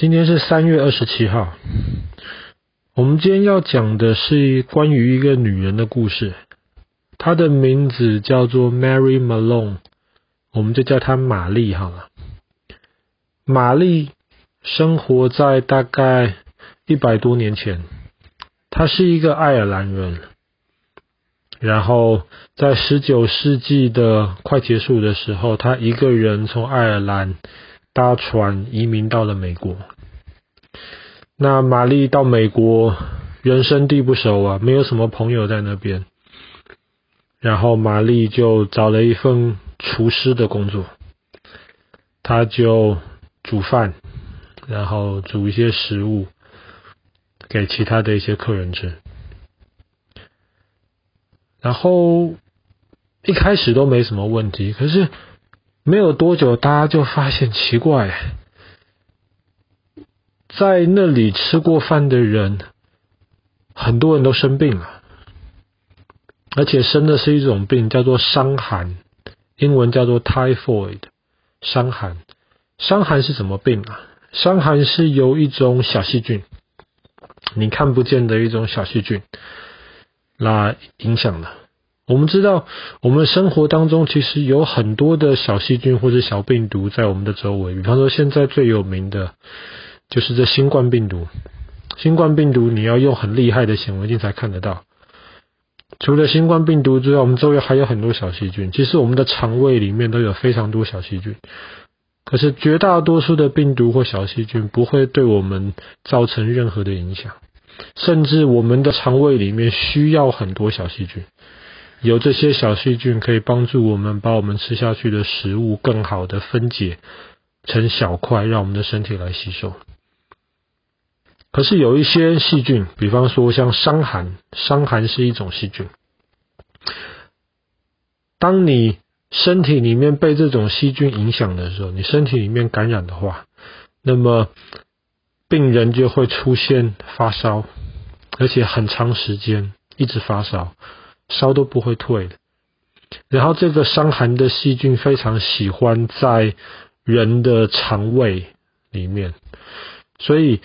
今天是三月二十七号。我们今天要讲的是关于一个女人的故事，她的名字叫做 Mary Malone，我们就叫她玛丽好了。玛丽生活在大概一百多年前，她是一个爱尔兰人，然后在十九世纪的快结束的时候，她一个人从爱尔兰。搭船移民到了美国。那玛丽到美国，人生地不熟啊，没有什么朋友在那边。然后玛丽就找了一份厨师的工作，她就煮饭，然后煮一些食物给其他的一些客人吃。然后一开始都没什么问题，可是。没有多久，大家就发现奇怪，在那里吃过饭的人，很多人都生病了，而且生的是一种病，叫做伤寒，英文叫做 typhoid，伤寒。伤寒是什么病啊？伤寒是由一种小细菌，你看不见的一种小细菌，来影响的。我们知道，我们生活当中其实有很多的小细菌或者小病毒在我们的周围。比方说，现在最有名的就是这新冠病毒。新冠病毒你要用很厉害的显微镜才看得到。除了新冠病毒之外，我们周围还有很多小细菌。其实我们的肠胃里面都有非常多小细菌。可是绝大多数的病毒或小细菌不会对我们造成任何的影响，甚至我们的肠胃里面需要很多小细菌。有这些小细菌可以帮助我们把我们吃下去的食物更好的分解成小块，让我们的身体来吸收。可是有一些细菌，比方说像伤寒，伤寒是一种细菌。当你身体里面被这种细菌影响的时候，你身体里面感染的话，那么病人就会出现发烧，而且很长时间一直发烧。烧都不会退的，然后这个伤寒的细菌非常喜欢在人的肠胃里面，所以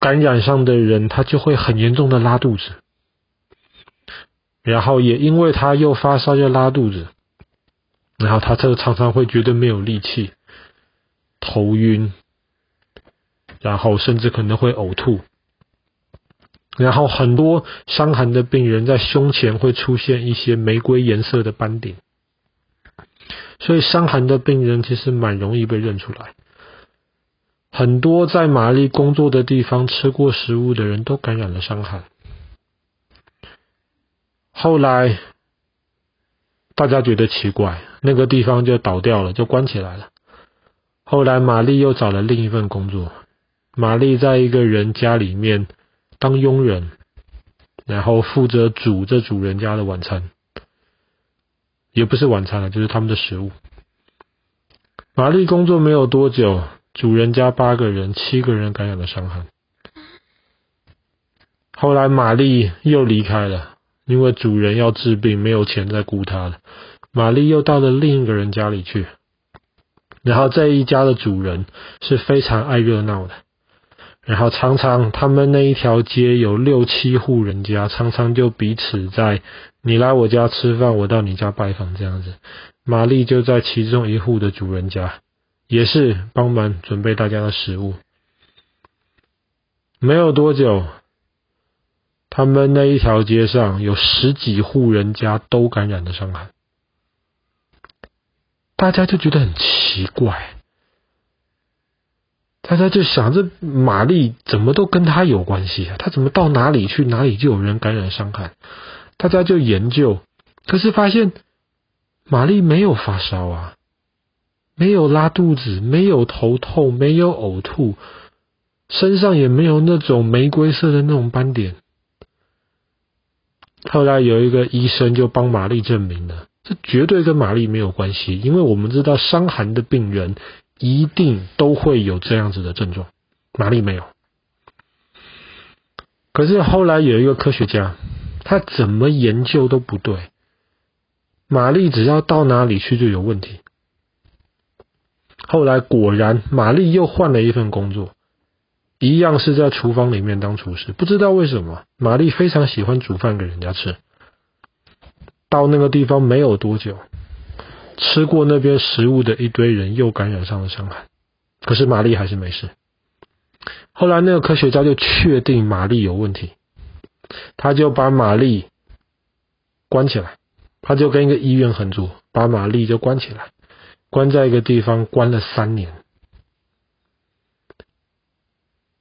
感染上的人他就会很严重的拉肚子，然后也因为他又发烧又拉肚子，然后他这个常常会觉得没有力气、头晕，然后甚至可能会呕吐。然后很多伤寒的病人在胸前会出现一些玫瑰颜色的斑点，所以伤寒的病人其实蛮容易被认出来。很多在玛丽工作的地方吃过食物的人都感染了伤寒。后来大家觉得奇怪，那个地方就倒掉了，就关起来了。后来玛丽又找了另一份工作，玛丽在一个人家里面。当佣人，然后负责煮这主人家的晚餐，也不是晚餐了，就是他们的食物。玛丽工作没有多久，主人家八个人，七个人感染了伤寒。后来玛丽又离开了，因为主人要治病，没有钱再雇她了。玛丽又到了另一个人家里去，然后这一家的主人是非常爱热闹的。然后常常他们那一条街有六七户人家，常常就彼此在你来我家吃饭，我到你家拜访这样子。玛丽就在其中一户的主人家，也是帮忙准备大家的食物。没有多久，他们那一条街上有十几户人家都感染了伤寒，大家就觉得很奇怪。大家就想，这玛丽怎么都跟他有关系啊？他怎么到哪里去，哪里就有人感染伤寒？大家就研究，可是发现玛丽没有发烧啊，没有拉肚子，没有头痛，没有呕吐，身上也没有那种玫瑰色的那种斑点。后来有一个医生就帮玛丽证明了，这绝对跟玛丽没有关系，因为我们知道伤寒的病人。一定都会有这样子的症状，玛丽没有。可是后来有一个科学家，他怎么研究都不对，玛丽只要到哪里去就有问题。后来果然，玛丽又换了一份工作，一样是在厨房里面当厨师。不知道为什么，玛丽非常喜欢煮饭给人家吃。到那个地方没有多久，吃过那边食物的一堆人又感染上了伤寒，可是玛丽还是没事。后来那个科学家就确定玛丽有问题，他就把玛丽关起来，他就跟一个医院合作，把玛丽就关起来，关在一个地方关了三年，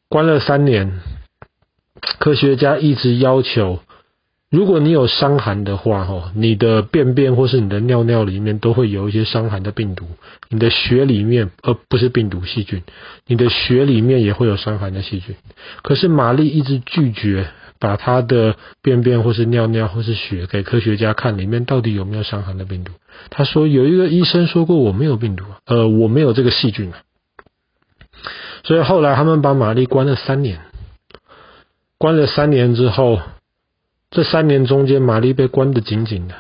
关了三年，科学家一直要求。如果你有伤寒的话，哈，你的便便或是你的尿尿里面都会有一些伤寒的病毒，你的血里面，而不是病毒细菌，你的血里面也会有伤寒的细菌。可是玛丽一直拒绝把她的便便或是尿尿或是血给科学家看，里面到底有没有伤寒的病毒。她说有一个医生说过我没有病毒，呃，我没有这个细菌啊。所以后来他们把玛丽关了三年，关了三年之后。这三年中间，玛丽被关得紧紧的，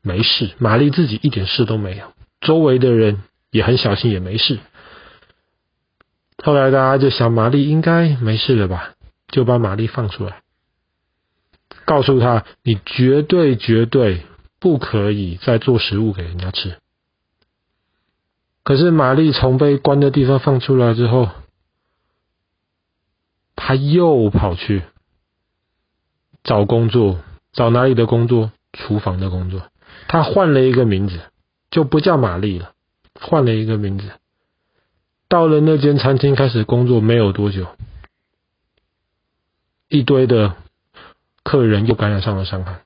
没事。玛丽自己一点事都没有，周围的人也很小心，也没事。后来大家就想，玛丽应该没事了吧，就把玛丽放出来，告诉她：你绝对绝对不可以再做食物给人家吃。可是玛丽从被关的地方放出来之后，她又跑去。找工作，找哪里的工作？厨房的工作。他换了一个名字，就不叫玛丽了，换了一个名字。到了那间餐厅开始工作没有多久，一堆的客人又感染上了伤寒。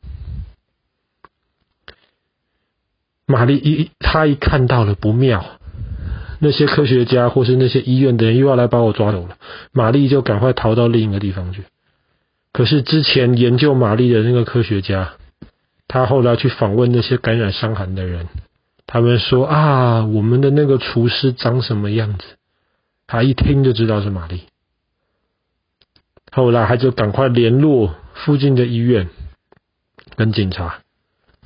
玛丽一，她一看到了不妙，那些科学家或是那些医院的人又要来把我抓走了，玛丽就赶快逃到另一个地方去。可是之前研究玛丽的那个科学家，他后来去访问那些感染伤寒的人，他们说啊，我们的那个厨师长什么样子？他一听就知道是玛丽。后来他就赶快联络附近的医院跟警察，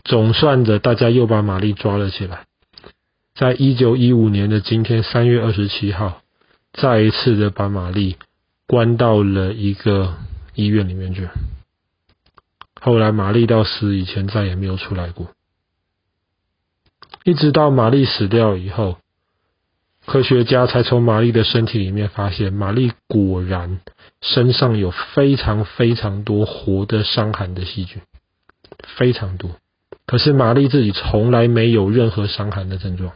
总算着大家又把玛丽抓了起来。在一九一五年的今天三月二十七号，再一次的把玛丽关到了一个。医院里面去。后来玛丽到死以前再也没有出来过，一直到玛丽死掉以后，科学家才从玛丽的身体里面发现，玛丽果然身上有非常非常多活的伤寒的细菌，非常多。可是玛丽自己从来没有任何伤寒的症状。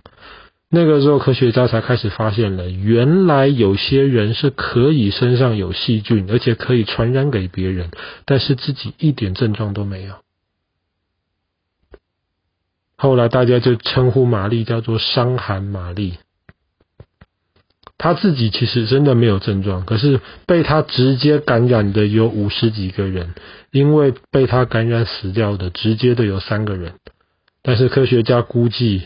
那个时候，科学家才开始发现了，原来有些人是可以身上有细菌，而且可以传染给别人，但是自己一点症状都没有。后来大家就称呼玛丽叫做“伤寒玛丽”。她自己其实真的没有症状，可是被她直接感染的有五十几个人，因为被她感染死掉的直接的有三个人，但是科学家估计。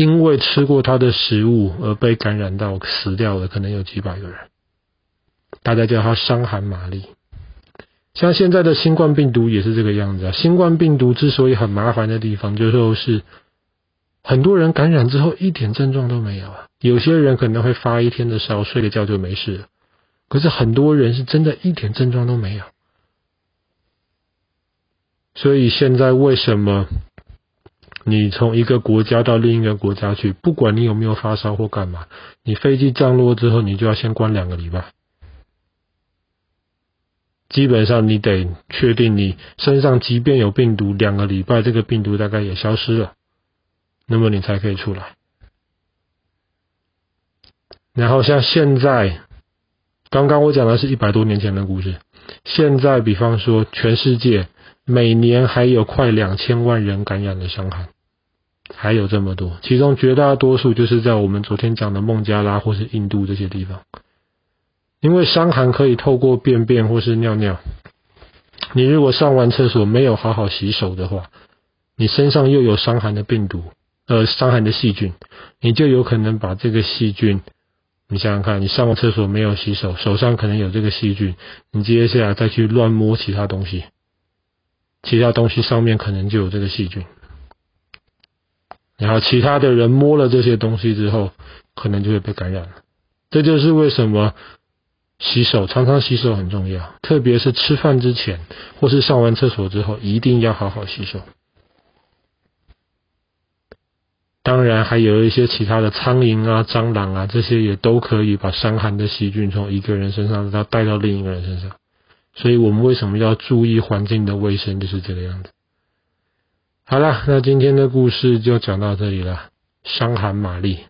因为吃过他的食物而被感染到死掉的，可能有几百个人。大家叫他伤寒玛丽。像现在的新冠病毒也是这个样子啊。新冠病毒之所以很麻烦的地方，就是很多人感染之后一点症状都没有啊。有些人可能会发一天的烧，睡个觉就没事了。可是很多人是真的一点症状都没有。所以现在为什么？你从一个国家到另一个国家去，不管你有没有发烧或干嘛，你飞机降落之后，你就要先关两个礼拜。基本上你得确定你身上即便有病毒，两个礼拜这个病毒大概也消失了，那么你才可以出来。然后像现在，刚刚我讲的是一百多年前的故事，现在比方说全世界。每年还有快两千万人感染了伤寒，还有这么多，其中绝大多数就是在我们昨天讲的孟加拉或是印度这些地方。因为伤寒可以透过便便或是尿尿，你如果上完厕所没有好好洗手的话，你身上又有伤寒的病毒，呃，伤寒的细菌，你就有可能把这个细菌，你想想看，你上完厕所没有洗手，手上可能有这个细菌，你接下来再去乱摸其他东西。其他东西上面可能就有这个细菌，然后其他的人摸了这些东西之后，可能就会被感染了。这就是为什么洗手，常常洗手很重要，特别是吃饭之前或是上完厕所之后，一定要好好洗手。当然，还有一些其他的苍蝇啊、蟑螂啊，这些也都可以把伤寒的细菌从一个人身上再带到另一个人身上。所以我们为什么要注意环境的卫生，就是这个样子。好了，那今天的故事就讲到这里了。伤寒玛丽。